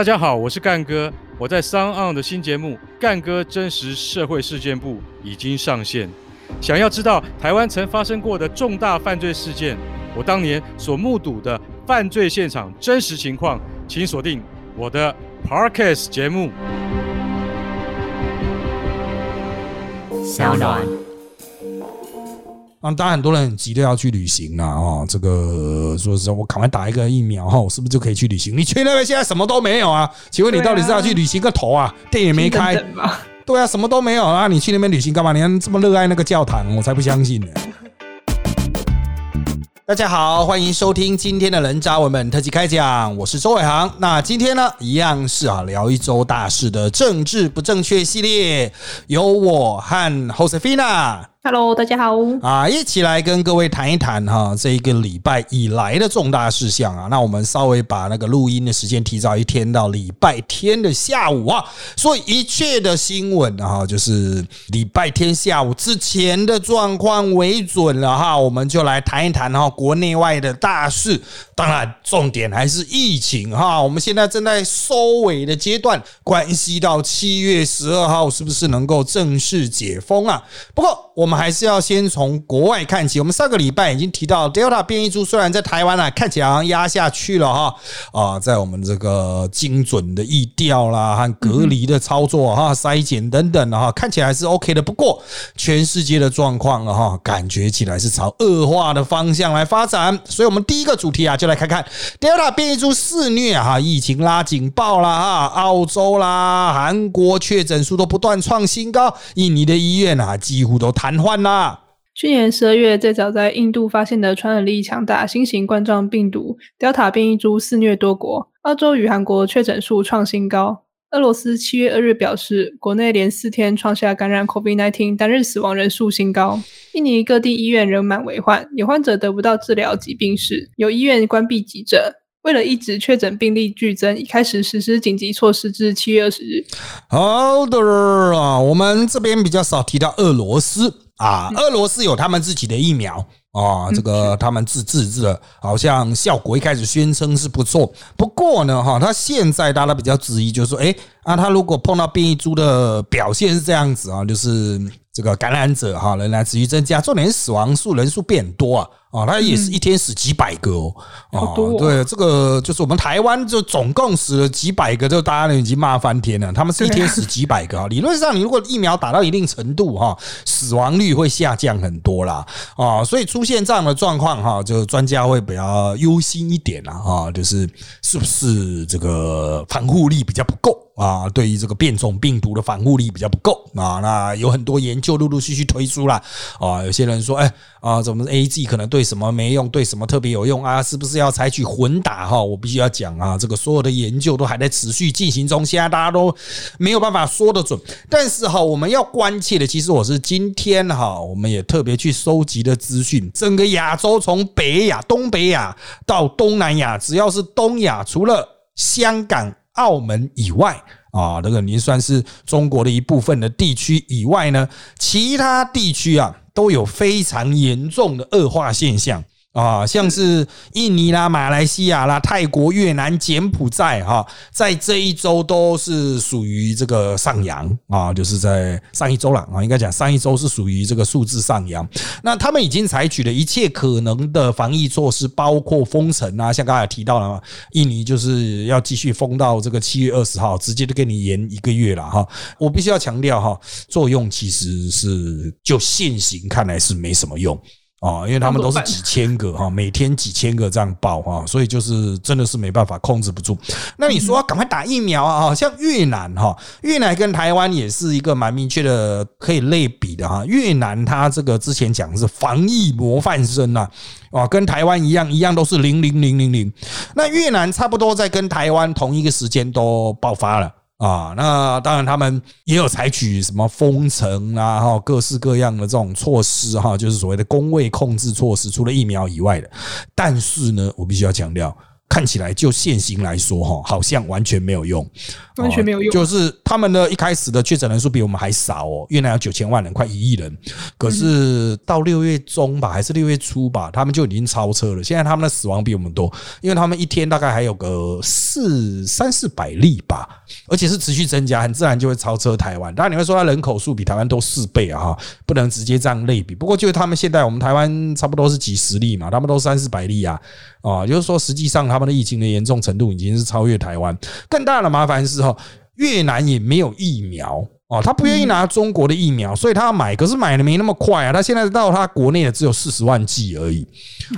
大家好，我是干哥，我在商岸的新节目《干哥真实社会事件部》已经上线。想要知道台湾曾发生过的重大犯罪事件，我当年所目睹的犯罪现场真实情况，请锁定我的 Parkes 节目。小暖。啊，当然很多人很急的要去旅行啦，哦，这个说实话，我赶快打一个疫苗哈，我是不是就可以去旅行？你去那边现在什么都没有啊？请问你到底是要去旅行个头啊？店也没开，对啊，什么都没有啊！你去那边旅行干嘛？你还这么热爱那个教堂，我才不相信呢。大家好，欢迎收听今天的人渣文本特辑开讲，我是周伟航。那今天呢，一样是啊，聊一周大事的政治不正确系列，由我和 Josefina。Hello，大家好啊！一起来跟各位谈一谈哈，这一个礼拜以来的重大事项啊。那我们稍微把那个录音的时间提早一天到礼拜天的下午啊，所以一切的新闻啊，就是礼拜天下午之前的状况为准了哈。我们就来谈一谈哈，国内外的大事。当然，重点还是疫情哈。我们现在正在收尾的阶段，关系到七月十二号是不是能够正式解封啊？不过我。们还是要先从国外看起。我们上个礼拜已经提到，Delta 变异株虽然在台湾啊看起来好像压下去了哈啊，在我们这个精准的疫调啦和隔离的操作哈筛检等等的哈看起来是 OK 的。不过全世界的状况啊哈感觉起来是朝恶化的方向来发展。所以我们第一个主题啊就来看看 Delta 变异株肆虐哈，疫情拉警报啦哈，澳洲啦、韩国确诊数都不断创新高，印尼的医院啊几乎都瘫。换啦！去年十二月，最早在印度发现的传染力强大新型冠状病毒 Delta 变异株肆虐多国，澳洲与韩国确诊数创新高。俄罗斯七月二日表示，国内连四天创下感染 COVID-19 单日死亡人数新高。印尼各地医院人满为患，有患者得不到治疗及病逝，有医院关闭急诊。为了抑制确诊病例剧增，已开始实施紧急措施至七月二十日。好的啊，我们这边比较少提到俄罗斯啊，俄罗斯有他们自己的疫苗啊，这个他们自自制的，好像效果一开始宣称是不错。不过呢，哈，他现在大家比较质疑，就是说，哎，啊，他如果碰到变异株的表现是这样子啊，就是这个感染者哈仍然持续增加，重点是死亡数人数变多啊。啊，他也是一天死几百个哦，啊，对，这个就是我们台湾就总共死了几百个，就大家已经骂翻天了。他们是一天死几百个啊，理论上你如果疫苗打到一定程度哈，死亡率会下降很多啦啊，所以出现这样的状况哈，就专家会比较忧心一点啦啊，就是是不是这个防护力比较不够。啊，对于这个变种病毒的防护力比较不够啊，那有很多研究陆陆续续推出了啊。有些人说，哎啊，怎么 A G 可能对什么没用，对什么特别有用啊？是不是要采取混打哈？我必须要讲啊，这个所有的研究都还在持续进行中，现在大家都没有办法说得准。但是哈，我们要关切的，其实我是今天哈，我们也特别去收集的资讯，整个亚洲从北亚、东北亚到东南亚，只要是东亚，除了香港。澳门以外啊，那个您算是中国的一部分的地区以外呢，其他地区啊都有非常严重的恶化现象。啊，像是印尼啦、马来西亚啦、泰国、越南、柬埔寨哈，在这一周都是属于这个上扬啊，就是在上一周了啊，应该讲上一周是属于这个数字上扬。那他们已经采取了一切可能的防疫措施，包括封城啊，像刚才提到了，印尼就是要继续封到这个七月二十号，直接就给你延一个月了哈。我必须要强调哈，作用其实是就现行看来是没什么用。啊，因为他们都是几千个哈，每天几千个这样报哈，所以就是真的是没办法控制不住。那你说赶快打疫苗啊？像越南哈，越南跟台湾也是一个蛮明确的可以类比的哈。越南它这个之前讲的是防疫模范生呐，啊，跟台湾一样，一样都是零零零零零。那越南差不多在跟台湾同一个时间都爆发了。啊，那当然，他们也有采取什么封城啊，哈，各式各样的这种措施哈，就是所谓的工位控制措施，除了疫苗以外的。但是呢，我必须要强调，看起来就现行来说哈，好像完全没有用，完全没有用。就是他们的一开始的确诊人数比我们还少哦，越南有九千万人，快一亿人，可是到六月中吧，还是六月初吧，他们就已经超车了。现在他们的死亡比我们多，因为他们一天大概还有个四三四百例吧，而且是持续增加，很自然就会超车台湾。当然你会说它人口数比台湾多四倍啊，哈，不能直接这样类比。不过就是他们现在我们台湾差不多是几十例嘛，他们都三四百例啊，啊，就是说实际上他们的疫情的严重程度已经是超越台湾。更大的麻烦是哈，越南也没有疫苗。哦，他不愿意拿中国的疫苗，所以他要买，可是买的没那么快啊。他现在到他国内的只有四十万剂而已。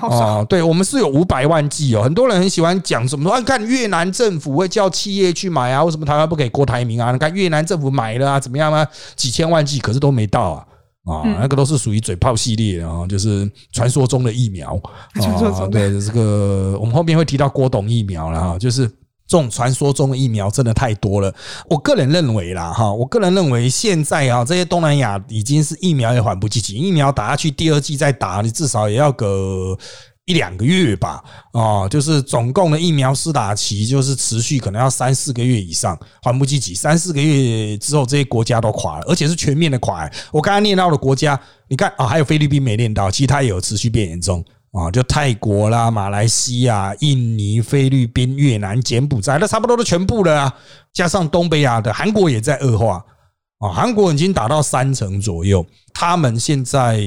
哦，对我们是有五百万剂哦。很多人很喜欢讲什么说，看越南政府会叫企业去买啊，为什么台湾不给郭台铭啊？你看越南政府买了啊，怎么样啊？几千万剂，可是都没到啊。啊，那个都是属于嘴炮系列啊，就是传说中的疫苗。啊对这个，我们后面会提到郭董疫苗了哈，就是。这种传说中的疫苗真的太多了，我个人认为啦，哈，我个人认为现在啊，这些东南亚已经是疫苗也缓不济急，疫苗打下去，第二季再打，你至少也要个一两个月吧，啊，就是总共的疫苗施打期就是持续可能要三四个月以上，缓不积极，三四个月之后这些国家都垮了，而且是全面的垮。我刚刚念到的国家，你看啊，还有菲律宾没念到，其实它也有持续变严重。啊，就泰国啦、马来西亚、印尼、菲律宾、越南、柬埔寨，那差不多都全部了啊。加上东北亚的，韩国也在恶化啊，韩国已经达到三成左右。他们现在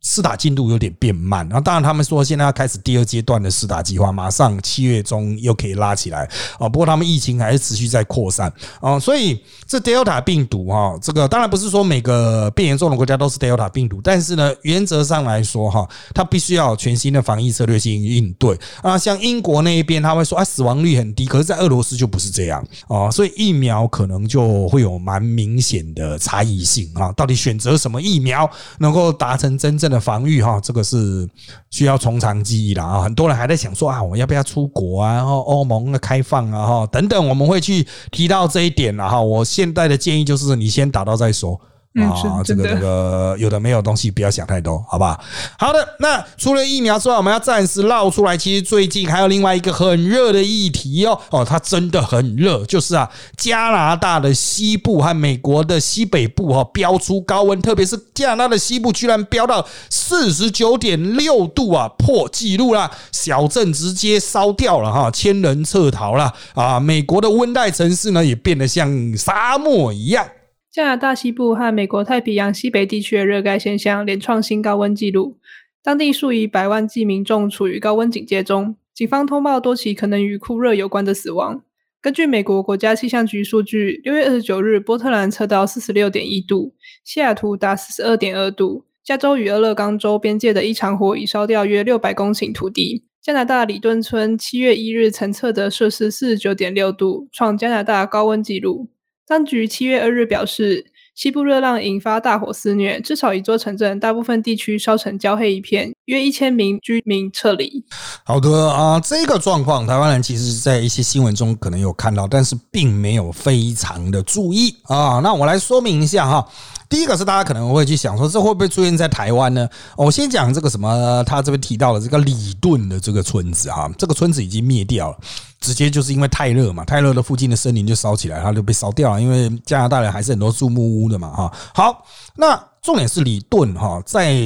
试打进度有点变慢，然后当然他们说现在要开始第二阶段的试打计划，马上七月中又可以拉起来啊。不过他们疫情还是持续在扩散啊，所以这 Delta 病毒哈，这个当然不是说每个变严重的国家都是 Delta 病毒，但是呢，原则上来说哈，它必须要全新的防疫策略进行应对啊。像英国那一边他会说啊，死亡率很低，可是在俄罗斯就不是这样啊，所以疫苗可能就会有蛮明显的差异性啊。到底选择什么疫苗？苗能够达成真正的防御哈，这个是需要从长计议的啊！很多人还在想说啊，我要不要出国啊？然后欧盟的开放啊，哈等等，我们会去提到这一点了哈。我现在的建议就是，你先打到再说。啊，这个这个有的没有东西，不要想太多，好不好？好的，那除了疫苗之外，我们要暂时绕出来。其实最近还有另外一个很热的议题哦，哦，它真的很热，就是啊，加拿大的西部和美国的西北部哈，飙出高温，特别是加拿大的西部居然飙到四十九点六度啊，破纪录啦，小镇直接烧掉了哈，千人撤逃了啊，美国的温带城市呢也变得像沙漠一样。加拿大西部和美国太平洋西北地区的热盖现象连创新高温纪录，当地数以百万计民众处于高温警戒中。警方通报多起可能与酷热有关的死亡。根据美国国家气象局数据，六月二十九日，波特兰测到四十六点一度，西雅图达四十二点二度。加州与俄勒冈州边界的一场火已烧掉约六百公顷土地。加拿大里顿村七月一日曾测得摄氏四十九点六度，创加拿大高温纪录。当局七月二日表示，西部热浪引发大火肆虐，至少一座城镇大部分地区烧成焦黑一片，约一千名居民撤离。好的啊，这个状况台湾人其实在一些新闻中可能有看到，但是并没有非常的注意啊。那我来说明一下哈。第一个是大家可能会去想说，这会不会出现在台湾呢？我先讲这个什么，他这边提到的这个里顿的这个村子哈，这个村子已经灭掉了，直接就是因为太热嘛，太热的附近的森林就烧起来，它就被烧掉了。因为加拿大人还是很多住木屋的嘛哈。好，那重点是里顿哈，在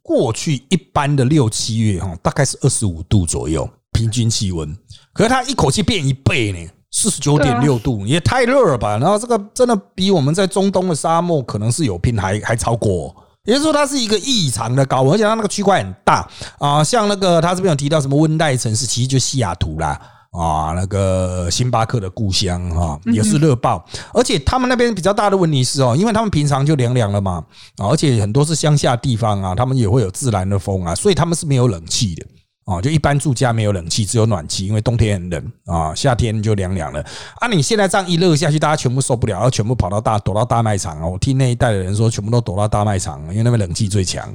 过去一般的六七月哈，大概是二十五度左右平均气温，可是它一口气变一倍呢。四十九点六度也太热了吧！然后这个真的比我们在中东的沙漠可能是有拼还还超过，也就是说它是一个异常的高温，而且它那个区块很大啊。像那个他这边有提到什么温带城市，其实就西雅图啦啊，那个星巴克的故乡哈，也是热爆。而且他们那边比较大的问题是哦，因为他们平常就凉凉了嘛，而且很多是乡下地方啊，他们也会有自然的风啊，所以他们是没有冷气的。啊，就一般住家没有冷气，只有暖气，因为冬天很冷啊，夏天就凉凉了。啊，你现在这样一热下去，大家全部受不了，要全部跑到大躲到大卖场啊！我听那一代的人说，全部都躲到大卖场，因为那边冷气最强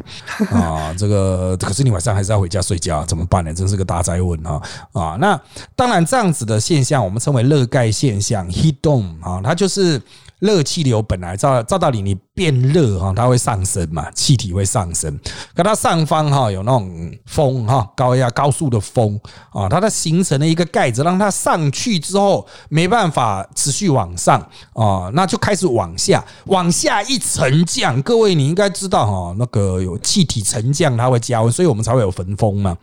啊。这个可是你晚上还是要回家睡觉，怎么办呢？真是个大灾问啊！啊，那当然这样子的现象，我们称为热盖现象 （heat dome） 啊，它就是热气流本来照照道理你变热哈，它会上升嘛，气体会上升。可它上方哈有那种风哈，高压高速的风啊，它的形成了一个盖子，让它上去之后没办法持续往上啊，那就开始往下，往下一沉降。各位你应该知道哈，那个有气体沉降，它会加温，所以我们才会有焚风嘛。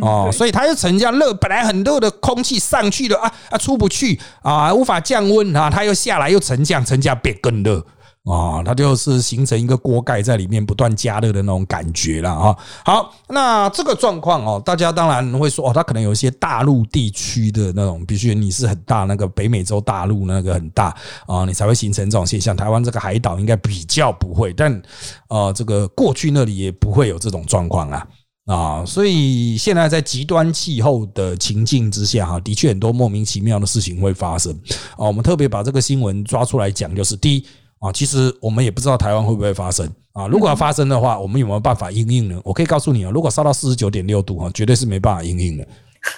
哦，所以它就沉降热，本来很热的空气上去了啊啊，出不去啊，无法降温啊，它又下来又沉降，沉降变更热啊，它就是形成一个锅盖在里面不断加热的那种感觉了啊。好，那这个状况哦，大家当然会说哦，它可能有一些大陆地区的那种，必须你是很大那个北美洲大陆那个很大啊，你才会形成这种现象。台湾这个海岛应该比较不会，但呃，这个过去那里也不会有这种状况啊。啊，所以现在在极端气候的情境之下，哈，的确很多莫名其妙的事情会发生。啊，我们特别把这个新闻抓出来讲，就是第一啊，其实我们也不知道台湾会不会发生啊。如果要发生的话，我们有没有办法应应呢？我可以告诉你啊，如果烧到四十九点六度哈，绝对是没办法应应的。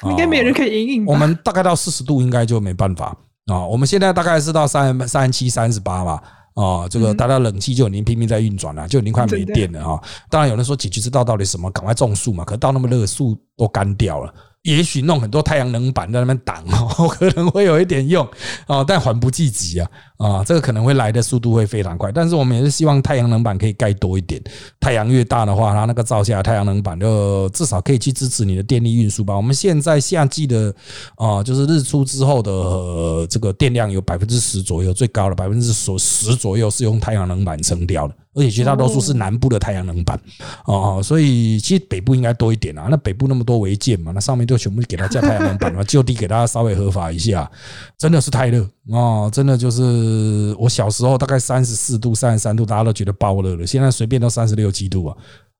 应该没人可以应应。我们大概到四十度应该就没办法啊。我们现在大概是到三三十七、三十八吧。哦，这个大家冷气就已经拼命在运转了，就已经快没电了哈。当然有人说解决之道到底什么？赶快种树嘛。可到那么热，树都干掉了。也许弄很多太阳能板在那边挡哦，可能会有一点用哦，但缓不济急啊啊，这个可能会来的速度会非常快。但是我们也是希望太阳能板可以盖多一点，太阳越大的话，它那个照下太阳能板就至少可以去支持你的电力运输吧。我们现在夏季的啊，就是日出之后的这个电量有百分之十左右，最高的百分之十十左右是用太阳能板撑掉的。而且绝大多数是南部的太阳能板哦，所以其实北部应该多一点啊。那北部那么多违建嘛，那上面就全部给他加太阳能板嘛，就地给大家稍微合法一下。真的是太热哦，真的就是我小时候大概三十四度、三十三度，大家都觉得爆热了。现在随便都三十六七度啊，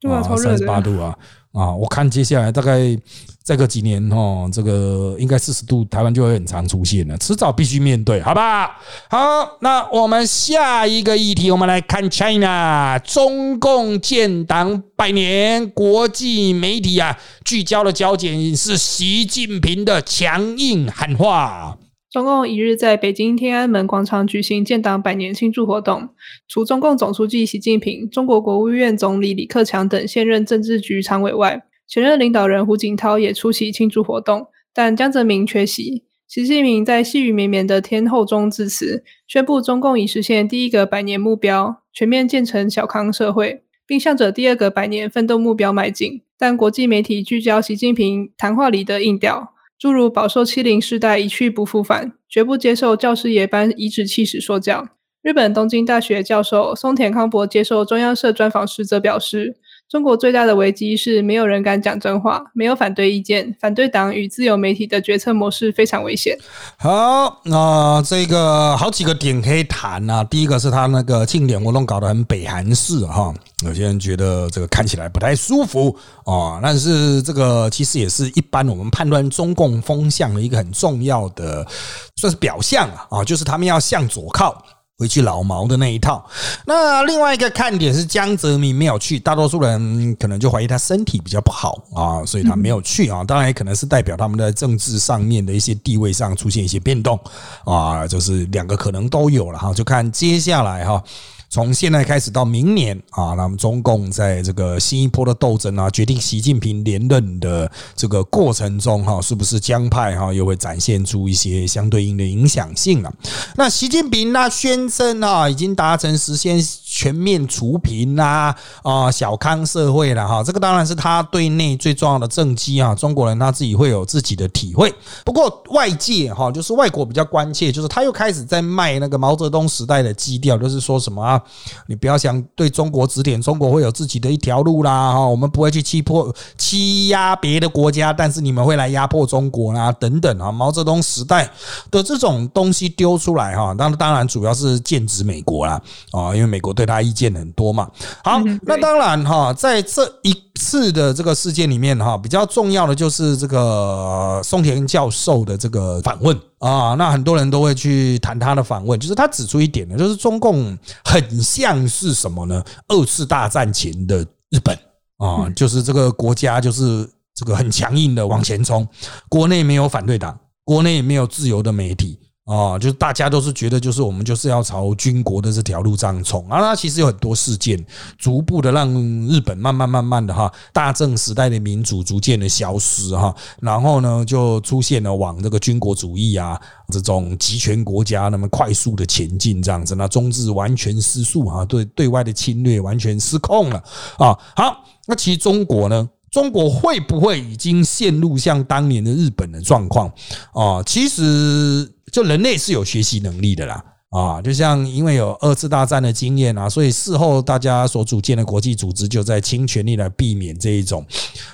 啊，三十八度啊。啊，我看接下来大概再个几年哦，这个应该四十度，台湾就会很常出现了，迟早必须面对，好吧？好，那我们下一个议题，我们来看 China，中共建党百年，国际媒体啊聚焦的焦点是习近平的强硬喊话。中共一日在北京天安门广场举行建党百年庆祝活动，除中共总书记习近平、中国国务院总理李克强等现任政治局常委外，前任领导人胡锦涛也出席庆祝活动，但江泽民缺席。习近平在细雨绵绵的天后中致辞，宣布中共已实现第一个百年目标，全面建成小康社会，并向着第二个百年奋斗目标迈进。但国际媒体聚焦习近平谈话里的硬调。诸如饱受欺凌世代一去不复返，绝不接受教师爷般颐指气使说教。日本东京大学教授松田康博接受中央社专访时则表示。中国最大的危机是没有人敢讲真话，没有反对意见，反对党与自由媒体的决策模式非常危险。好，那这个好几个点可以谈啊。第一个是他那个庆典活动搞得很北韩式哈，有些人觉得这个看起来不太舒服啊。但是这个其实也是一般我们判断中共风向的一个很重要的算是表象啊啊，就是他们要向左靠。回去老毛的那一套。那另外一个看点是江泽民没有去，大多数人可能就怀疑他身体比较不好啊，所以他没有去啊。当然也可能是代表他们在政治上面的一些地位上出现一些变动啊，就是两个可能都有了哈，就看接下来哈。从现在开始到明年啊，那么中共在这个新一波的斗争啊，决定习近平连任的这个过程中哈，是不是江派哈又会展现出一些相对应的影响性了？那习近平呢宣称啊，已经达成实现全面除贫啦啊小康社会了哈，这个当然是他对内最重要的政绩啊，中国人他自己会有自己的体会。不过外界哈，就是外国比较关切，就是他又开始在卖那个毛泽东时代的基调，就是说什么啊？你不要想对中国指点，中国会有自己的一条路啦，哈，我们不会去欺迫、欺压别的国家，但是你们会来压迫中国啦，等等啊。毛泽东时代的这种东西丢出来哈，当当然主要是剑指美国啦，啊，因为美国对他意见很多嘛。好，那当然哈，在这一次的这个事件里面哈，比较重要的就是这个松田教授的这个访问。啊，那很多人都会去谈他的访问，就是他指出一点呢，就是中共很像是什么呢？二次大战前的日本啊，就是这个国家就是这个很强硬的往前冲，国内没有反对党，国内也没有自由的媒体。啊，就是大家都是觉得，就是我们就是要朝军国的这条路这样冲啊。那其实有很多事件，逐步的让日本慢慢慢慢的哈，大正时代的民主逐渐的消失哈，然后呢，就出现了往这个军国主义啊这种集权国家那么快速的前进这样子，那中日完全失速哈，对对外的侵略完全失控了啊。好，那其实中国呢？中国会不会已经陷入像当年的日本的状况啊？其实，就人类是有学习能力的啦。啊，就像因为有二次大战的经验啊，所以事后大家所组建的国际组织就在倾全力来避免这一种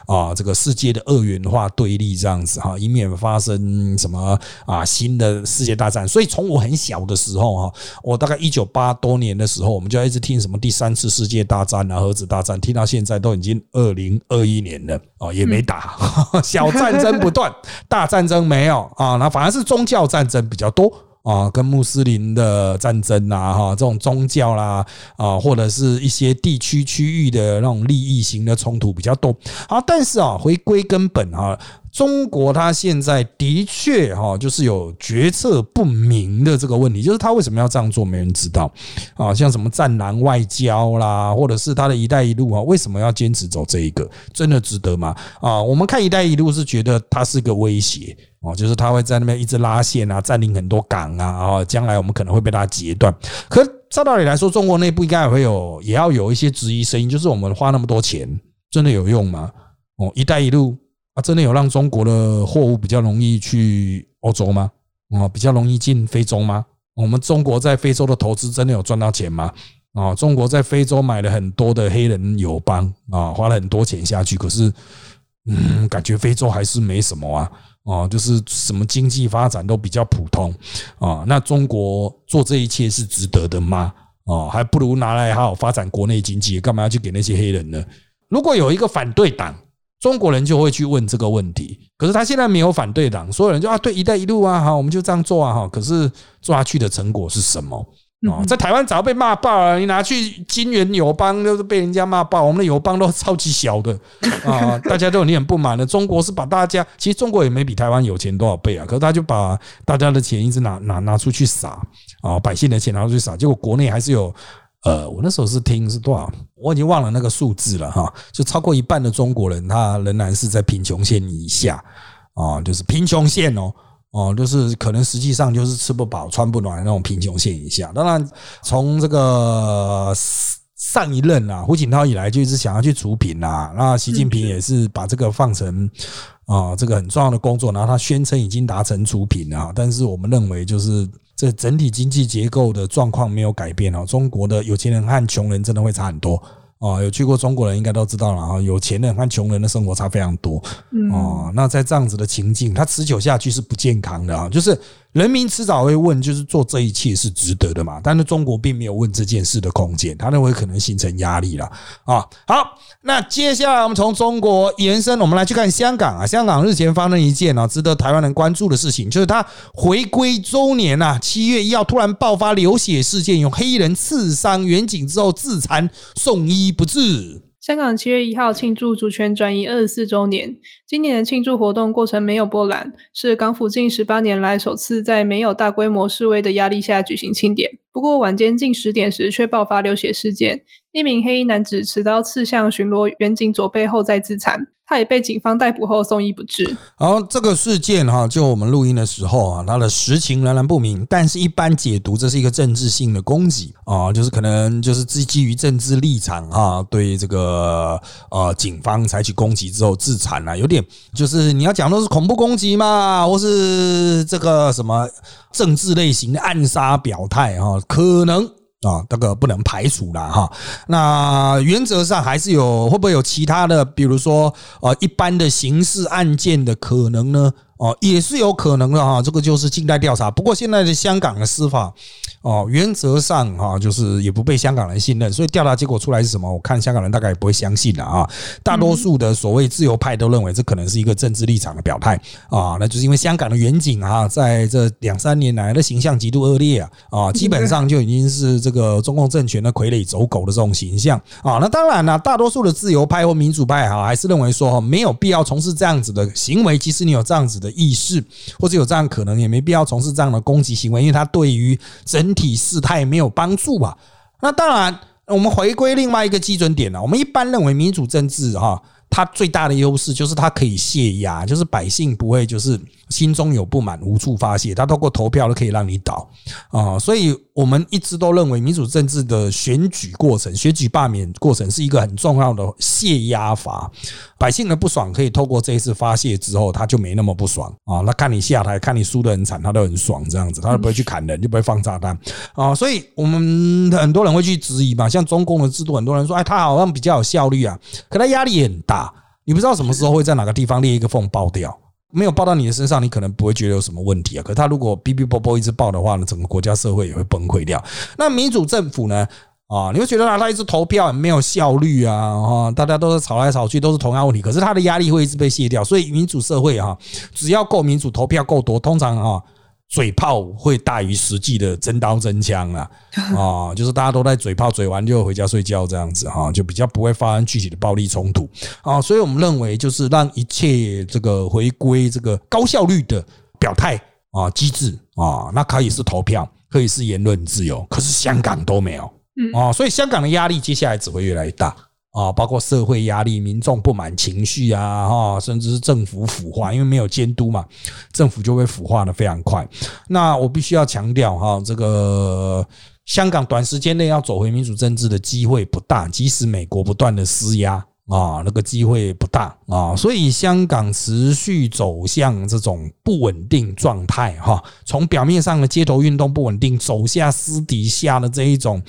啊，这个世界的二元化对立这样子哈，以免发生什么啊新的世界大战。所以从我很小的时候哈，我大概一九八多年的时候，我们就一直听什么第三次世界大战啊、核子大战，听到现在都已经二零二一年了啊，也没打，小战争不断，大战争没有啊，那反而是宗教战争比较多。啊，跟穆斯林的战争啊，哈，这种宗教啦，啊，或者是一些地区区域的那种利益型的冲突比较多。好，但是啊，回归根本哈，中国它现在的确哈，就是有决策不明的这个问题，就是他为什么要这样做，没人知道。啊，像什么战狼外交啦，或者是他的一带一路啊，为什么要坚持走这一个？真的值得吗？啊，我们看一带一路是觉得它是个威胁。哦，就是他会在那边一直拉线啊，占领很多港啊，然后将来我们可能会被他截断。可照道理来说，中国内部应该也会有，也要有一些质疑声音，就是我们花那么多钱，真的有用吗？哦，一带一路啊，真的有让中国的货物比较容易去欧洲吗？哦，比较容易进非洲吗？我们中国在非洲的投资真的有赚到钱吗？啊，中国在非洲买了很多的黑人友邦啊，花了很多钱下去，可是，嗯，感觉非洲还是没什么啊。哦，就是什么经济发展都比较普通啊，那中国做这一切是值得的吗？哦，还不如拿来好好发展国内经济，干嘛要去给那些黑人呢？如果有一个反对党，中国人就会去问这个问题。可是他现在没有反对党，所有人就啊，对“一带一路”啊，好，我们就这样做啊，哈。可是做下去的成果是什么？哦，在台湾早被骂爆了，你拿去金元友邦都是被人家骂爆，我们的友邦都超级小的啊，大家都有很不满的。中国是把大家，其实中国也没比台湾有钱多少倍啊，可是他就把大家的钱一直拿拿拿出去撒啊，百姓的钱拿出去撒，结果国内还是有，呃，我那时候是听是多少，我已经忘了那个数字了哈，就超过一半的中国人他仍然是在贫穷线以下啊，就是贫穷线哦。哦，就是可能实际上就是吃不饱穿不暖的那种贫穷线以下。当然，从这个上一任啊，胡锦涛以来就一直想要去除贫啊。那习近平也是把这个放成啊这个很重要的工作，然后他宣称已经达成除贫啊。但是我们认为，就是这整体经济结构的状况没有改变哦。中国的有钱人和穷人真的会差很多。哦，有去过中国人应该都知道了啊，有钱人和穷人的生活差非常多。哦，那在这样子的情境，它持久下去是不健康的啊，就是。人民迟早会问，就是做这一切是值得的嘛？但是中国并没有问这件事的空间，他认为可能形成压力了啊。好，那接下来我们从中国延伸，我们来去看香港啊。香港日前发生一件啊值得台湾人关注的事情，就是他回归周年啊，七月一号突然爆发流血事件，有黑衣人刺伤远景之后自残送医不治。香港七月一号庆祝主权转移二十四周年。今年的庆祝活动过程没有波澜，是港府近十八年来首次在没有大规模示威的压力下举行庆典。不过晚间近十点时却爆发流血事件，一名黑衣男子持刀刺向巡逻员警左背后再自残。他也被警方逮捕后送医不治。然后这个事件哈，就我们录音的时候啊，它的实情仍然不明，但是一般解读这是一个政治性的攻击啊，就是可能就是基基于政治立场哈，对这个呃警方采取攻击之后自残了，有点就是你要讲的是恐怖攻击嘛，或是这个什么政治类型的暗杀表态哈，可能。啊，这个不能排除了哈。那原则上还是有，会不会有其他的，比如说呃，一般的刑事案件的可能呢？哦，也是有可能的哈。这个就是静待调查。不过现在的香港的司法哦，原则上哈，就是也不被香港人信任，所以调查结果出来是什么？我看香港人大概也不会相信的啊。大多数的所谓自由派都认为这可能是一个政治立场的表态啊，那就是因为香港的远景啊，在这两三年来的形象极度恶劣啊啊，基本上就已经是这个中共政权的傀儡走狗的这种形象啊。那当然了，大多数的自由派或民主派哈，还是认为说，没有必要从事这样子的行为，即使你有这样子的的意识或者有这样可能，也没必要从事这样的攻击行为，因为它对于整体事态没有帮助吧？那当然，我们回归另外一个基准点呢。我们一般认为民主政治哈。它最大的优势就是它可以泄压，就是百姓不会就是心中有不满无处发泄，他透过投票都可以让你倒啊，所以我们一直都认为民主政治的选举过程、选举罢免过程是一个很重要的泄压法。百姓的不爽可以透过这一次发泄之后，他就没那么不爽啊。那看你下台，看你输得很惨，他都很爽这样子，他都不会去砍人，就不会放炸弹啊。所以我们很多人会去质疑嘛，像中共的制度，很多人说，哎，他好像比较有效率啊，可他压力也很大。你不知道什么时候会在哪个地方裂一个缝爆掉，没有报到你的身上，你可能不会觉得有什么问题啊。可是他如果哔哔啵啵一直报的话呢，整个国家社会也会崩溃掉。那民主政府呢？啊，你会觉得啊，他一直投票没有效率啊，哈，大家都是吵来吵去，都是同样问题。可是他的压力会一直被卸掉，所以民主社会啊，只要够民主，投票够多，通常啊。嘴炮会大于实际的真刀真枪啊，啊，就是大家都在嘴炮，嘴完就回家睡觉这样子哈，就比较不会发生具体的暴力冲突啊，所以我们认为就是让一切这个回归这个高效率的表态啊机制啊，那可以是投票，可以是言论自由，可是香港都没有，嗯啊，所以香港的压力接下来只会越来越大。啊，包括社会压力、民众不满情绪啊，哈，甚至是政府腐化，因为没有监督嘛，政府就会腐化的非常快。那我必须要强调哈，这个香港短时间内要走回民主政治的机会不大，即使美国不断的施压。啊，那个机会不大啊，所以香港持续走向这种不稳定状态哈。从表面上的街头运动不稳定，走下私底下的这一种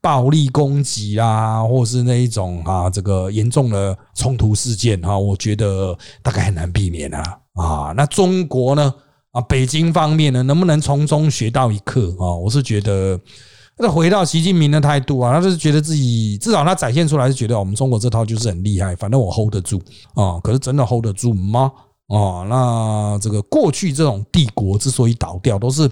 暴力攻击啦，或是那一种啊，这个严重的冲突事件哈，我觉得大概很难避免啊。啊，那中国呢？啊，北京方面呢，能不能从中学到一课啊？我是觉得。那回到习近平的态度啊，他就是觉得自己至少他展现出来是觉得我们中国这套就是很厉害，反正我 hold 得住啊。可是真的 hold 得住吗？啊，那这个过去这种帝国之所以倒掉，都是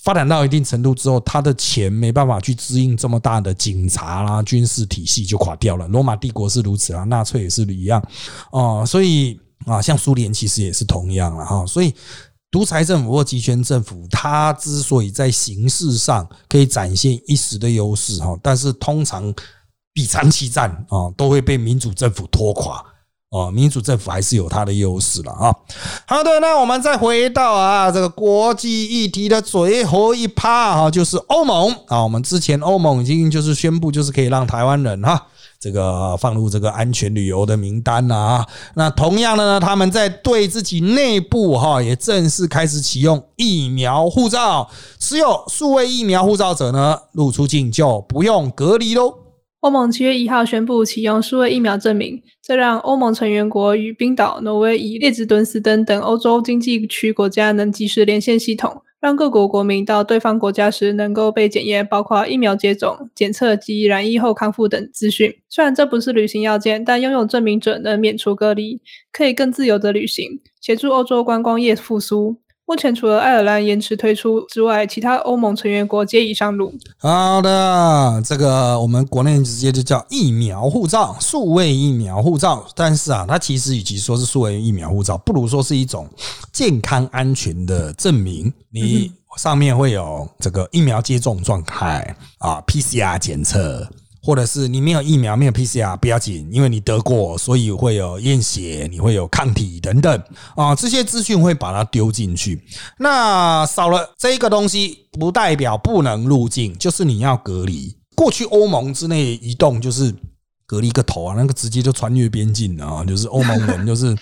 发展到一定程度之后，他的钱没办法去支应这么大的警察啦、军事体系就垮掉了。罗马帝国是如此啊，纳粹也是一样啊。所以啊，像苏联其实也是同样了哈。所以。独裁政府或集权政府，它之所以在形式上可以展现一时的优势哈，但是通常比长期战啊都会被民主政府拖垮啊。民主政府还是有它的优势了啊。好的，那我们再回到啊这个国际议题的最后一趴哈，就是欧盟啊。我们之前欧盟已经就是宣布，就是可以让台湾人哈。这个放入这个安全旅游的名单啊，那同样的呢，他们在对自己内部哈也正式开始启用疫苗护照，持有数位疫苗护照者呢入出境就不用隔离喽。欧盟七月一号宣布启用数位疫苗证明，这让欧盟成员国与冰岛、挪威以列支敦斯登等欧洲经济区国家能及时连线系统。让各国国民到对方国家时能够被检验，包括疫苗接种、检测及染疫后康复等资讯。虽然这不是旅行要件，但拥有证明者能免除隔离，可以更自由的旅行，协助欧洲观光业复苏。目前除了爱尔兰延迟推出之外，其他欧盟成员国皆已上路。好的，这个我们国内直接就叫疫苗护照，数位疫苗护照。但是啊，它其实与其说是数位疫苗护照，不如说是一种健康安全的证明。你上面会有这个疫苗接种状态啊，PCR 检测。或者是你没有疫苗，没有 PCR 不要紧，因为你得过，所以会有验血，你会有抗体等等啊，这些资讯会把它丢进去。那少了这个东西，不代表不能入境，就是你要隔离。过去欧盟之内移动就是隔离个头啊，那个直接就穿越边境啊，就是欧盟人就是。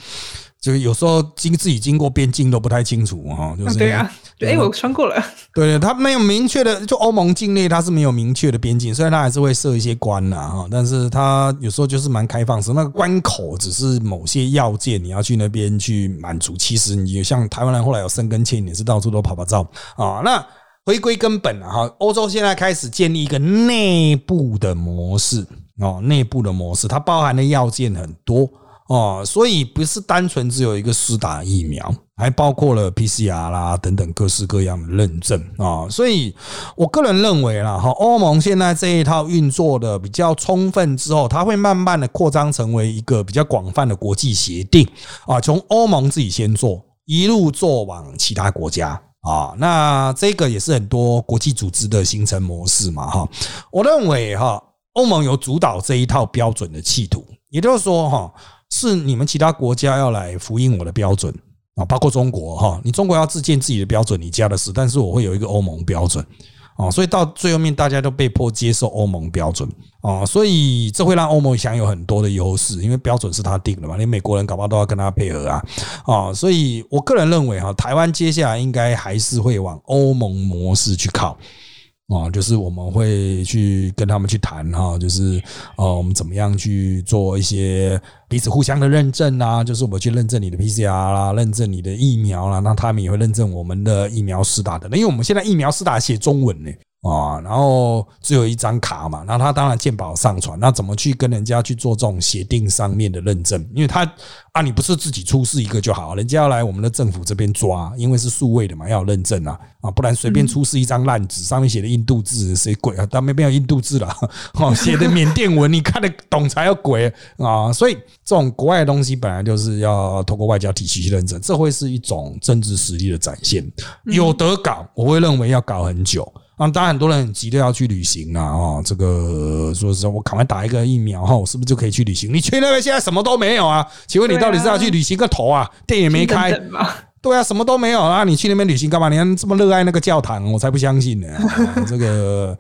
就是有时候经自己经过边境都不太清楚哈，就是对啊，哎，我穿过了。对，他没有明确的，就欧盟境内它是没有明确的边境，虽然它还是会设一些关呐哈，但是它有时候就是蛮开放式。那个关口只是某些要件，你要去那边去满足。其实你像台湾人后来有生根签，也是到处都跑跑照啊。那回归根本啊，哈，欧洲现在开始建立一个内部的模式哦，内部的模式，它包含的要件很多哦，所以不是单纯只有一个施打疫苗，还包括了 PCR 啦等等各式各样的认证啊，所以我个人认为啦，哈，欧盟现在这一套运作的比较充分之后，它会慢慢的扩张成为一个比较广泛的国际协定啊，从欧盟自己先做，一路做往其他国家。啊，那这个也是很多国际组织的形成模式嘛，哈。我认为哈，欧盟有主导这一套标准的企图，也就是说哈，是你们其他国家要来复印我的标准啊，包括中国哈，你中国要自建自己的标准，你家的事，但是我会有一个欧盟标准。啊，所以到最后面，大家都被迫接受欧盟标准啊，所以这会让欧盟享有很多的优势，因为标准是他定的嘛，连美国人搞不好都要跟他配合啊，啊，所以我个人认为哈，台湾接下来应该还是会往欧盟模式去靠。啊，就是我们会去跟他们去谈哈，就是呃，我们怎么样去做一些彼此互相的认证啊？就是我们去认证你的 PCR 啦，认证你的疫苗啦，那他们也会认证我们的疫苗施打的。因为我们现在疫苗施打写中文呢。啊，然后只有一张卡嘛，那他当然鉴宝上传，那怎么去跟人家去做这种协定上面的认证？因为他啊，你不是自己出示一个就好，人家要来我们的政府这边抓，因为是数位的嘛，要认证啊啊，不然随便出示一张烂纸，上面写的印度字，谁鬼啊？但没必要印度字了，哦，写的缅甸文，你看得懂才有鬼啊！所以这种国外的东西本来就是要通过外交体系去认证，这会是一种政治实力的展现。有得搞，我会认为要搞很久。啊，当然很多人很急着要去旅行啊，哦，这个说实话，我赶快打一个疫苗哈，我是不是就可以去旅行？你去那边现在什么都没有啊？请问你到底是要去旅行个头啊？店也没开，对啊，什么都没有啊！你去那边旅行干嘛？你看这么热爱那个教堂，我才不相信呢！这个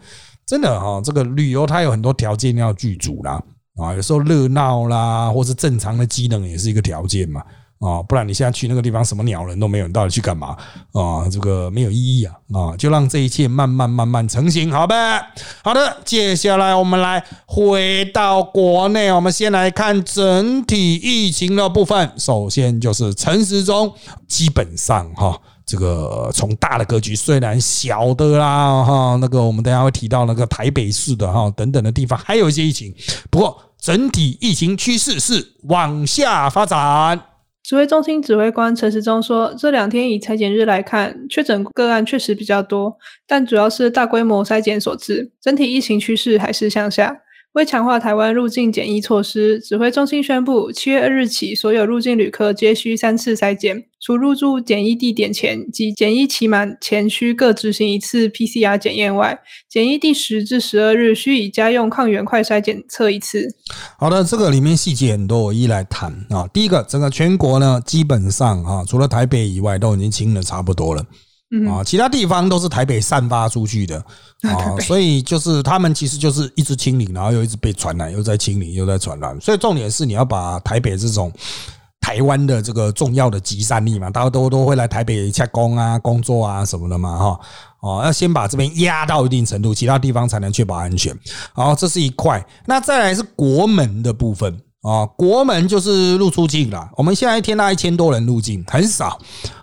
真的哈，这个旅游它有很多条件要具足啦，啊，有时候热闹啦，或是正常的机能也是一个条件嘛。啊，不然你现在去那个地方，什么鸟人都没有，你到底去干嘛？啊，这个没有意义啊！啊，就让这一切慢慢慢慢成型，好呗。好的，接下来我们来回到国内，我们先来看整体疫情的部分。首先就是陈时中，基本上哈，这个从大的格局，虽然小的啦哈，那个我们等下会提到那个台北市的哈等等的地方，还有一些疫情，不过整体疫情趋势是往下发展。指挥中心指挥官陈时中说：“这两天以裁剪日来看，确诊个案确实比较多，但主要是大规模筛检所致，整体疫情趋势还是向下。”为强化台湾入境检疫措施，指挥中心宣布，七月二日起，所有入境旅客皆需三次筛检，除入住检疫地点前及检疫期满前需各执行一次 PCR 检验外，检疫第十至十二日需以家用抗原快筛检测一次。好的，这个里面细节很多，我一一来谈啊。第一个，整个全国呢，基本上啊，除了台北以外，都已经清的差不多了。啊，其他地方都是台北散发出去的啊，所以就是他们其实就是一直清理，然后又一直被传染，又在清理，又在传染。所以重点是你要把台北这种台湾的这个重要的集散地嘛，大家都都会来台北洽工啊、工作啊什么的嘛，哈哦，要先把这边压到一定程度，其他地方才能确保安全。好，这是一块。那再来是国门的部分啊，国门就是入出境了。我们现在一天大概一千多人入境，很少。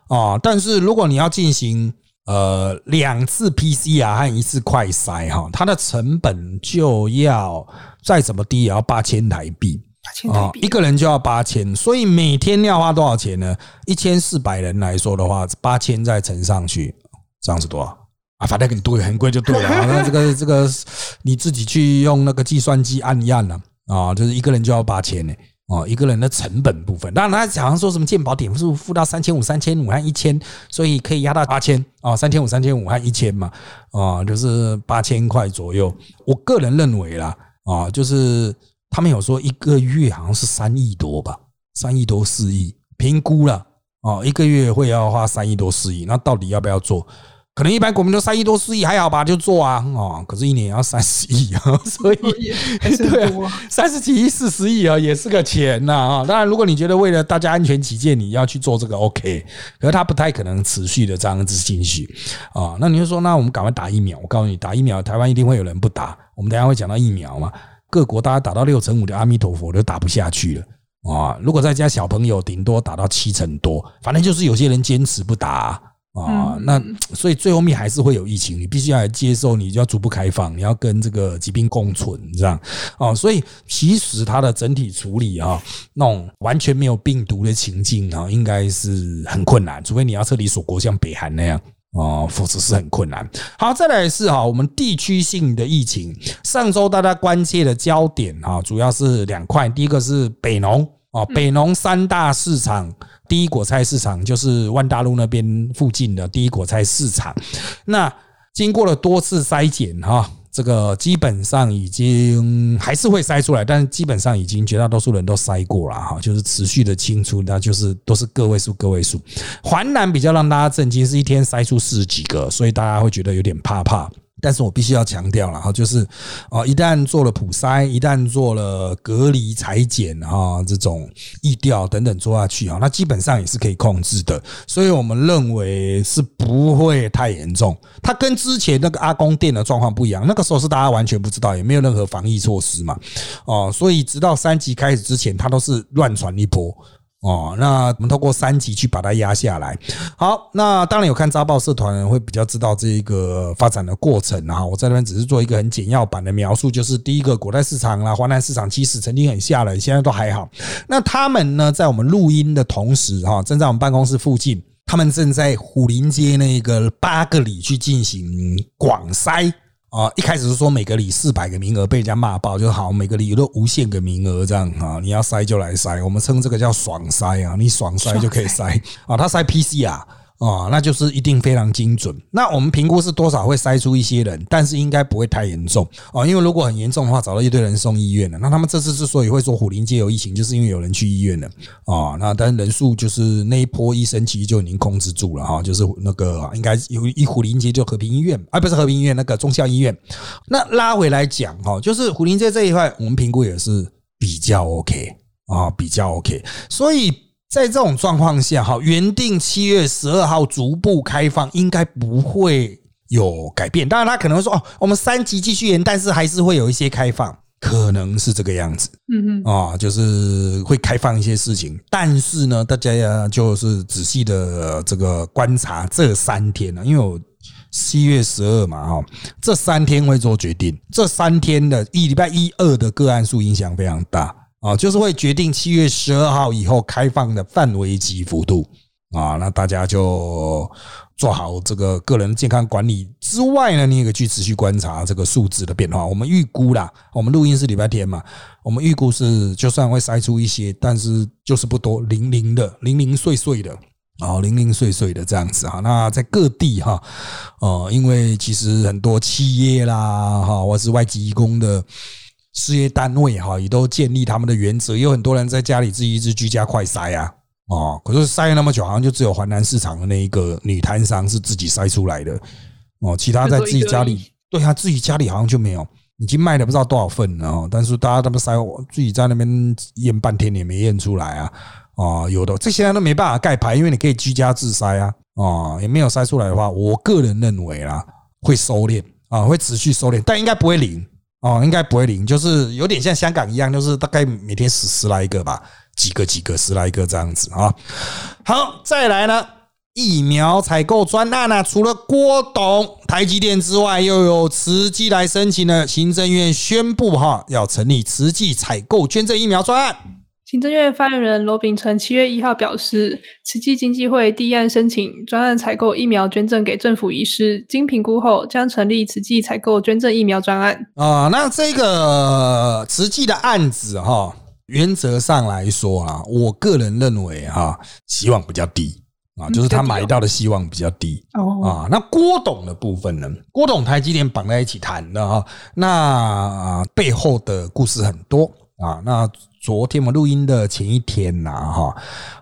啊，但是如果你要进行呃两次 PCR 和一次快筛哈，它的成本就要再怎么低也要八千台币，八千台币，一个人就要八千，所以每天要花多少钱呢？一千四百人来说的话，八千再乘上去，这样是多少啊？反正很贵，很贵就对了。那这个这个你自己去用那个计算机按一按了啊，啊就是一个人就要八千呢。哦，一个人的成本部分，当然他好像说什么鉴宝点数付到三千五、三千五和一千，所以可以压到八千啊，三千五、三千五和一千嘛，啊，就是八千块左右。我个人认为啦，啊，就是他们有说一个月好像是三亿多吧，三亿多四亿，评估了啊，一个月会要花三亿多四亿，那到底要不要做？可能一般国民都三亿多四亿还好吧，就做啊哦，可是一年也要三十亿啊，所以对啊，三十几亿四十亿啊，也是个钱呐啊。当然，如果你觉得为了大家安全起见，你要去做这个 OK，可是它不太可能持续的这样子进去啊。那你就说，那我们赶快打疫苗。我告诉你，打疫苗，台湾一定会有人不打。我们等下会讲到疫苗嘛，各国大家打到六成五的阿弥陀佛都打不下去了啊。如果再加小朋友，顶多打到七成多，反正就是有些人坚持不打。啊，那所以最后面还是会有疫情，你必须要来接受，你就要逐步开放，你要跟这个疾病共存，这样啊，所以其实它的整体处理啊，那种完全没有病毒的情境啊，应该是很困难，除非你要彻底锁国，像北韩那样哦，否则是很困难。好，再来是哈，我们地区性的疫情，上周大家关切的焦点哈，主要是两块，第一个是北农啊，北农三大市场。第一果菜市场就是万大路那边附近的第一果菜市场。那经过了多次筛检，哈，这个基本上已经还是会筛出来，但是基本上已经绝大多数人都筛过了，哈，就是持续的清出，那就是都是个位数个位数。环南比较让大家震惊，是一天筛出四十几个，所以大家会觉得有点怕怕。但是我必须要强调了哈，就是啊，一旦做了普筛，一旦做了隔离裁剪哈，这种疫调等等做下去啊，那基本上也是可以控制的。所以我们认为是不会太严重。它跟之前那个阿公店的状况不一样，那个时候是大家完全不知道，也没有任何防疫措施嘛，哦，所以直到三级开始之前，它都是乱传一波。哦，那我们透过三级去把它压下来。好，那当然有看扎报社团会比较知道这一个发展的过程啊。我在那边只是做一个很简要版的描述，就是第一个国泰市场啦、华南市场，其实曾经很吓人，现在都还好。那他们呢，在我们录音的同时哈，正在我们办公室附近，他们正在虎林街那个八个里去进行广筛。啊，一开始是说每个里四百个名额，被人家骂爆就好，每个里都无限个名额这样啊，你要塞就来塞，我们称这个叫爽塞啊，你爽塞就可以塞啊，他塞 PC 啊。哦，那就是一定非常精准。那我们评估是多少会筛出一些人，但是应该不会太严重哦。因为如果很严重的话，找到一堆人送医院了。那他们这次之所以会说虎林街有疫情，就是因为有人去医院了啊。那但人数就是那一波医生其实就已经控制住了哈，就是那个应该有一虎林街就和平医院，而不是和平医院那个中校医院。那拉回来讲哈，就是虎林街这一块，我们评估也是比较 OK 啊，比较 OK，所以。在这种状况下，哈，原定七月十二号逐步开放，应该不会有改变。当然，他可能会说：“哦，我们三级继续延，但是还是会有一些开放，可能是这个样子。”嗯嗯，啊，就是会开放一些事情，但是呢，大家呀，就是仔细的这个观察这三天呢，因为我七月十二嘛，哈，这三天会做决定，这三天的一礼拜一二的个案数影响非常大。啊，就是会决定七月十二号以后开放的范围及幅度啊，那大家就做好这个个人健康管理之外呢，你也可以去持续观察这个数字的变化。我们预估啦，我们录音是礼拜天嘛，我们预估是就算会筛出一些，但是就是不多，零零的，零零碎碎的啊，零零碎碎的这样子哈。那在各地哈，呃，因为其实很多企业啦哈，或是外籍工的。事业单位哈也都建立他们的原则，有很多人在家里自己一直居家快筛啊，哦，可是筛了那么久，好像就只有华南市场的那一个女摊商是自己筛出来的，哦，其他在自己家里，对他自己家里好像就没有，已经卖了不知道多少份了，但是大家他们筛，自己在那边验半天也没验出来啊，哦，有的这些人都没办法盖牌，因为你可以居家自筛啊，哦，也没有筛出来的话，我个人认为啦，会收敛啊，会持续收敛，但应该不会零。哦，应该不会零，就是有点像香港一样，就是大概每天十十来个吧，几个几个十来个这样子啊。好，再来呢，疫苗采购专案呢，除了郭董、台积电之外，又有慈济来申请了，行政院宣布哈，要成立慈济采购捐赠疫苗专案。行政院发言人罗秉成七月一号表示，慈济经济会第一案申请专案采购疫苗捐赠给政府医师，经评估后将成立慈济采购捐赠疫苗专案。啊，那这个慈济的案子哈，原则上来说啊，我个人认为哈，希望比较低啊，就是他买到的希望比较低哦。啊，那郭董的部分呢，郭董台积电绑在一起谈的哈，那背后的故事很多啊，那。昨天我们录音的前一天呐，哈，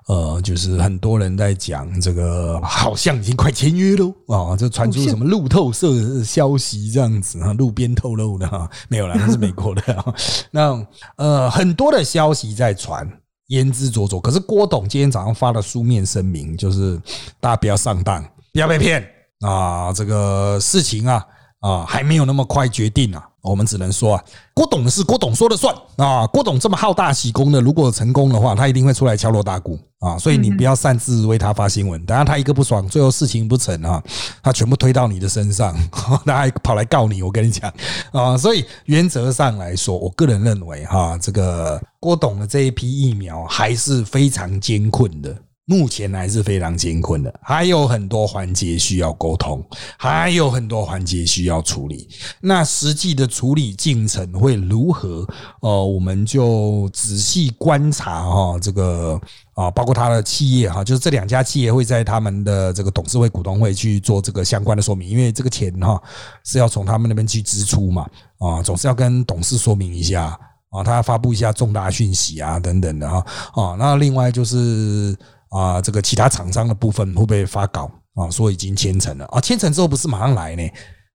呃，就是很多人在讲这个，好像已经快签约喽啊，就传出什么路透社消息这样子啊，路边透露的哈，没有啦，那是美国的。那呃，很多的消息在传，言之凿凿。可是郭董今天早上发了书面声明，就是大家不要上当，不要被骗啊，这个事情啊啊，还没有那么快决定啊。我们只能说啊，郭董的事郭董说了算啊。郭董这么好大喜功的，如果成功的话，他一定会出来敲锣打鼓啊。所以你不要擅自为他发新闻，等下他一个不爽，最后事情不成啊，他全部推到你的身上，他还跑来告你。我跟你讲啊，所以原则上来说，我个人认为哈，这个郭董的这一批疫苗还是非常艰困的。目前还是非常艰困的，还有很多环节需要沟通，还有很多环节需要处理。那实际的处理进程会如何？呃，我们就仔细观察哈，这个啊，包括他的企业哈，就是这两家企业会在他们的这个董事会、股东会去做这个相关的说明，因为这个钱哈是要从他们那边去支出嘛，啊，总是要跟董事说明一下啊，他要发布一下重大讯息啊，等等的哈，啊，那另外就是。啊，这个其他厂商的部分会不会发稿啊？说已经签成了啊，签成之后不是马上来呢？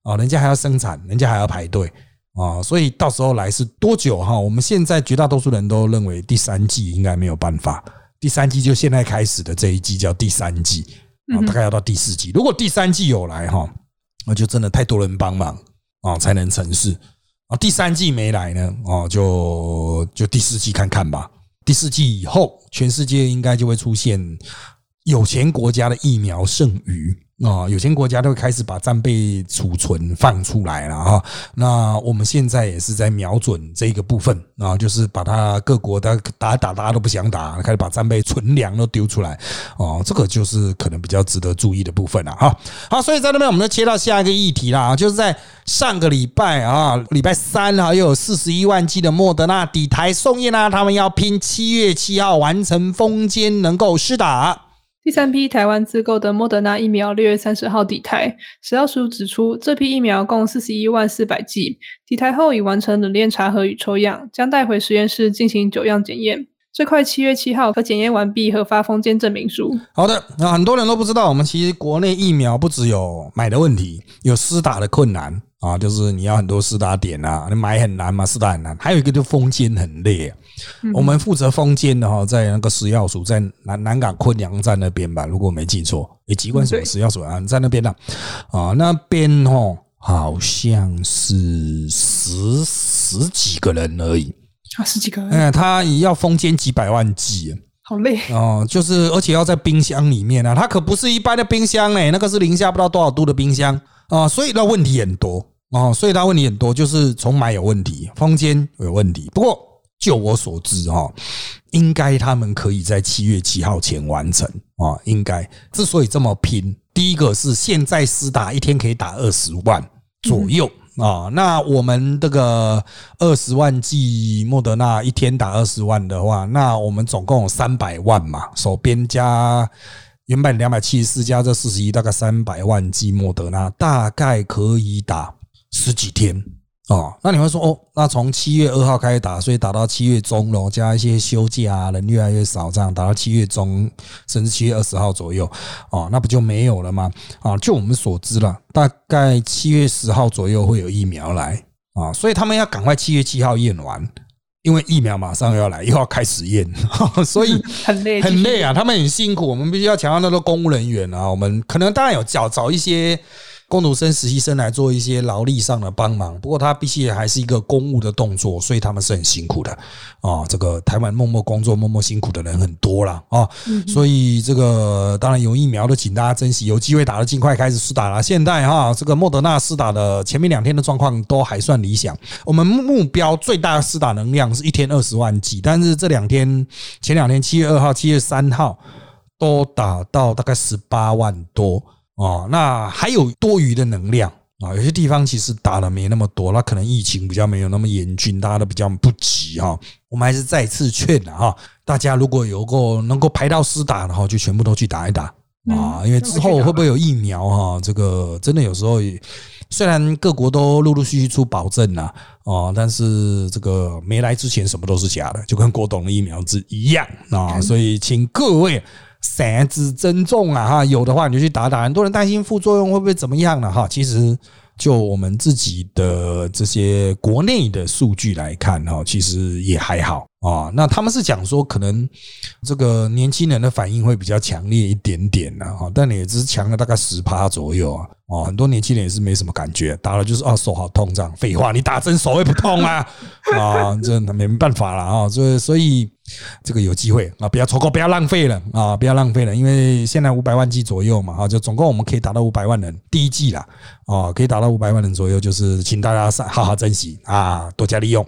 啊，人家还要生产，人家还要排队啊，所以到时候来是多久哈？我们现在绝大多数人都认为第三季应该没有办法，第三季就现在开始的这一季叫第三季啊，大概要到第四季。如果第三季有来哈，那就真的太多人帮忙啊，才能成事啊。第三季没来呢，哦，就就第四季看看吧。第四季以后，全世界应该就会出现有钱国家的疫苗剩余。啊，有些国家都开始把战备储存放出来了哈。那我们现在也是在瞄准这个部分啊，就是把它各国的打打大家都不想打，开始把战备存粮都丢出来哦。这个就是可能比较值得注意的部分了哈。好，所以在那边我们就切到下一个议题啦，就是在上个礼拜啊，礼拜三啊，又有四十一万剂的莫德纳底台送验啦，他们要拼七月七号完成封监，能够施打。第三批台湾自购的莫德纳疫苗六月三十号抵台，食药署指出，这批疫苗共四十一万四百剂，抵台后已完成冷链查核与抽样，将带回实验室进行九样检验。最快七月七号可检验完毕，核发封监证明书。好的，那很多人都不知道，我们其实国内疫苗不只有买的问题，有施打的困难。啊，就是你要很多试打点啊，你买很难嘛，试打很难。还有一个就封监很累，我们负责封监的哈，在那个食药署，在南南港昆阳站那边吧，如果没记错，也机关所食药署啊，在那边的啊，那边哦，好像是十十几个人而已。啊，十几个人，哎，他也要封监几百万剂，好累。哦，就是而且要在冰箱里面啊，它可不是一般的冰箱嘞，那个是零下不知道多少度的冰箱。啊，所以那问题很多。哦，所以他问题很多，就是从买有问题，封间有问题。不过就我所知，哈，应该他们可以在七月七号前完成啊。应该之所以这么拼，第一个是现在私打一天可以打二十万左右啊。那我们这个二十万剂莫德纳一天打二十万的话，那我们总共有三百万嘛，手边加原本两百七十四加这四十一，大概三百万剂莫德纳大概可以打。十几天哦，那你会说哦，那从七月二号开始打，所以打到七月中喽，加一些休假啊，人越来越少，这样打到七月中，甚至七月二十号左右哦，那不就没有了吗？啊，就我们所知了，大概七月十号左右会有疫苗来啊，所以他们要赶快七月七号验完，因为疫苗马上要来，又要开始验，所以 很累很累啊，他们很辛苦，我们必须要强调那个公务人员啊，我们可能当然有找找一些。工读生、实习生来做一些劳力上的帮忙，不过他必须还是一个公务的动作，所以他们是很辛苦的啊。这个台湾默默工作、默默辛苦的人很多了啊，所以这个当然有疫苗的，请大家珍惜，有机会打的尽快开始试打了。现在哈，这个莫德纳试打的前面两天的状况都还算理想，我们目标最大的试打能量是一天二十万剂，但是这两天前两天七月二号、七月三号都打到大概十八万多。哦，那还有多余的能量啊！有些地方其实打的没那么多，那可能疫情比较没有那么严峻，大家都比较不急哈。我们还是再次劝了哈，大家如果有够能够排到施打的话，就全部都去打一打啊！因为之后会不会有疫苗哈？这个真的有时候虽然各国都陆陆续续出保证了哦，但是这个没来之前什么都是假的，就跟郭董的疫苗是一样啊！所以请各位。三支珍重啊哈，有的话你就去打打。很多人担心副作用会不会怎么样了哈，其实就我们自己的这些国内的数据来看，哈，其实也还好啊。那他们是讲说，可能这个年轻人的反应会比较强烈一点点呢，哈，但也只是强了大概十趴左右啊。哦，很多年轻人也是没什么感觉，打了就是啊手好痛这样。废话，你打针手会不痛啊？啊，这没办法了啊。所以所以这个有机会啊，不要错过，不要浪费了啊，不要浪费了。因为现在五百万剂左右嘛，啊，就总共我们可以达到五百万人第一季了啊，可以达到五百万人左右，就是请大家好好珍惜啊，多加利用。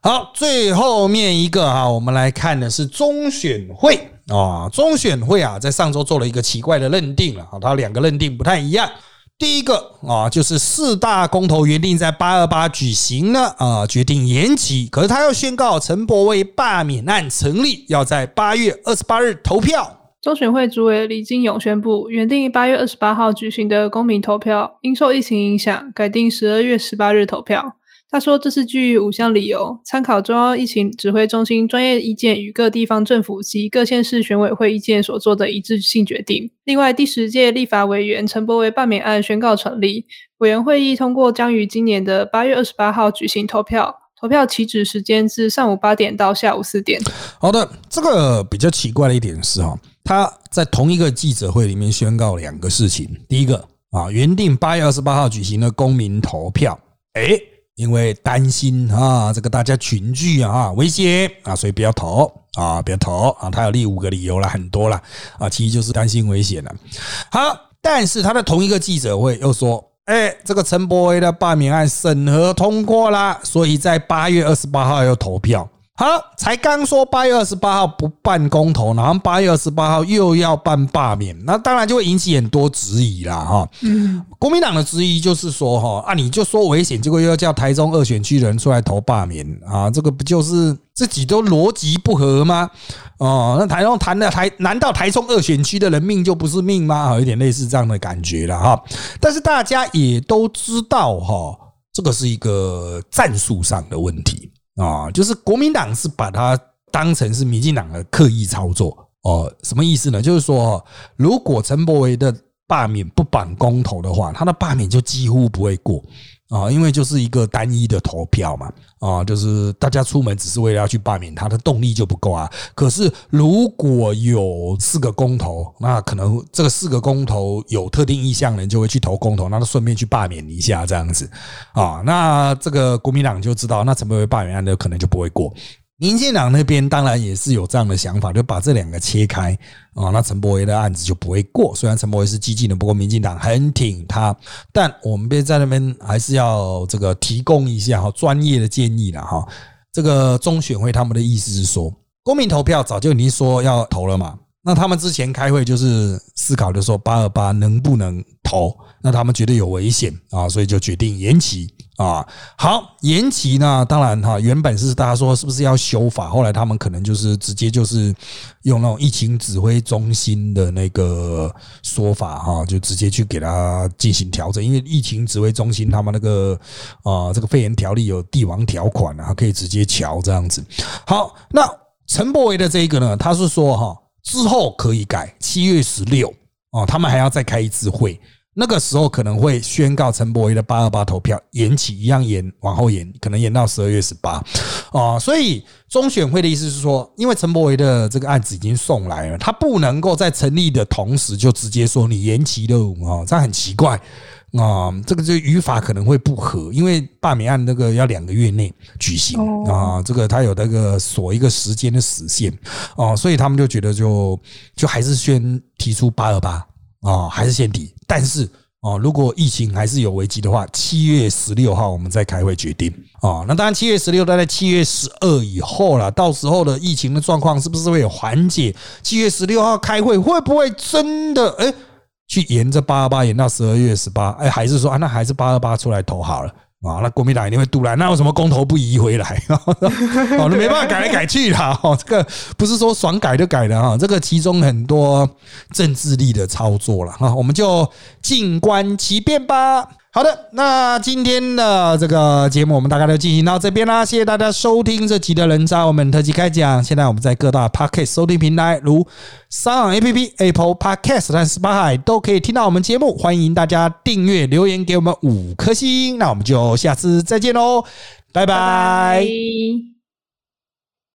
好，最后面一个哈，我们来看的是中选会啊，中选会啊，在上周做了一个奇怪的认定了啊，它两个认定不太一样。第一个啊，就是四大公投原定在八二八举行呢，啊，决定延期。可是他要宣告陈柏威罢免案成立，要在八月二十八日投票。中选会主委李金勇宣布，原定八月二十八号举行的公民投票，因受疫情影响，改定十二月十八日投票。他说：“这是基于五项理由，参考中央疫情指挥中心专业意见与各地方政府及各县市选委会意见所做的一致性决定。另外，第十届立法委员陈柏惟罢免案宣告成立，委员会议通过将于今年的八月二十八号举行投票，投票起止时间是上午八点到下午四点。”好的，这个比较奇怪的一点是哈，他在同一个记者会里面宣告两个事情。第一个啊，原定八月二十八号举行的公民投票，哎。因为担心啊，这个大家群聚啊，危险啊，所以不要投啊，不要投啊。他有第五个理由了，很多了啊，其实就是担心危险了。好，但是他的同一个记者会又说，哎，这个陈柏威的罢免案审核通过啦，所以在八月二十八号要投票。好，才刚说八月二十八号不办公投，然后八月二十八号又要办罢免，那当然就会引起很多质疑啦，哈。嗯，国民党的质疑就是说，哈啊，你就说危险，结果又要叫台中二选区的人出来投罢免啊，这个不就是自己都逻辑不合吗？哦，那台中谈的台，难道台中二选区的人命就不是命吗？有点类似这样的感觉了哈。但是大家也都知道，哈，这个是一个战术上的问题。啊，就是国民党是把它当成是民进党的刻意操作哦，什么意思呢？就是说，如果陈柏维的罢免不绑公投的话，他的罢免就几乎不会过。啊，因为就是一个单一的投票嘛，啊，就是大家出门只是为了要去罢免他的动力就不够啊。可是如果有四个公投，那可能这个四个公投有特定意向人就会去投公投，那他顺便去罢免一下这样子啊。那这个国民党就知道，那陈柏惟罢免案的可能就不会过。民进党那边当然也是有这样的想法，就把这两个切开啊，那陈柏惟的案子就不会过。虽然陈柏惟是激进的，不过民进党很挺他。但我们边在那边还是要这个提供一下哈专业的建议了哈。这个中选会他们的意思是说，公民投票早就已经说要投了嘛。那他们之前开会就是思考的说八二八能不能投，那他们觉得有危险啊，所以就决定延期。啊，好延期呢？当然哈，原本是大家说是不是要修法，后来他们可能就是直接就是用那种疫情指挥中心的那个说法哈，就直接去给他进行调整。因为疫情指挥中心他们那个啊，这个肺炎条例有帝王条款啊，可以直接调这样子。好，那陈柏维的这一个呢，他是说哈，之后可以改，七月十六哦，他们还要再开一次会。那个时候可能会宣告陈柏惟的八二八投票延期，一样延往后延，可能延到十二月十八啊。所以中选会的意思是说，因为陈柏惟的这个案子已经送来了，他不能够在成立的同时就直接说你延期了啊，这样很奇怪啊。这个就语法可能会不合，因为罢免案那个要两个月内举行啊，这个他有那个锁一个时间的时限哦，所以他们就觉得就就还是先提出八二八。啊，还是先提，但是哦，如果疫情还是有危机的话，七月十六号我们再开会决定啊。那当然，七月十六大概七月十二以后了，到时候的疫情的状况是不是会有缓解？七月十六号开会会不会真的哎，去沿着八二八延到十二月十八？哎，还是说啊，那还是八二八出来投好了？啊，那国民党一定会杜来，那为什么公投不移回来？哦，那没办法改来改去啦。哦，这个不是说爽改就改的哈，这个其中很多政治力的操作了哈，我们就静观其变吧。好的，那今天的这个节目我们大概就进行到这边啦，谢谢大家收听这集的人渣我们特辑开讲。现在我们在各大 Podcast 收听平台，如 s o n App、Apple Podcast 和 Spotify 都可以听到我们节目。欢迎大家订阅、留言给我们五颗星。那我们就下次再见喽，拜。拜。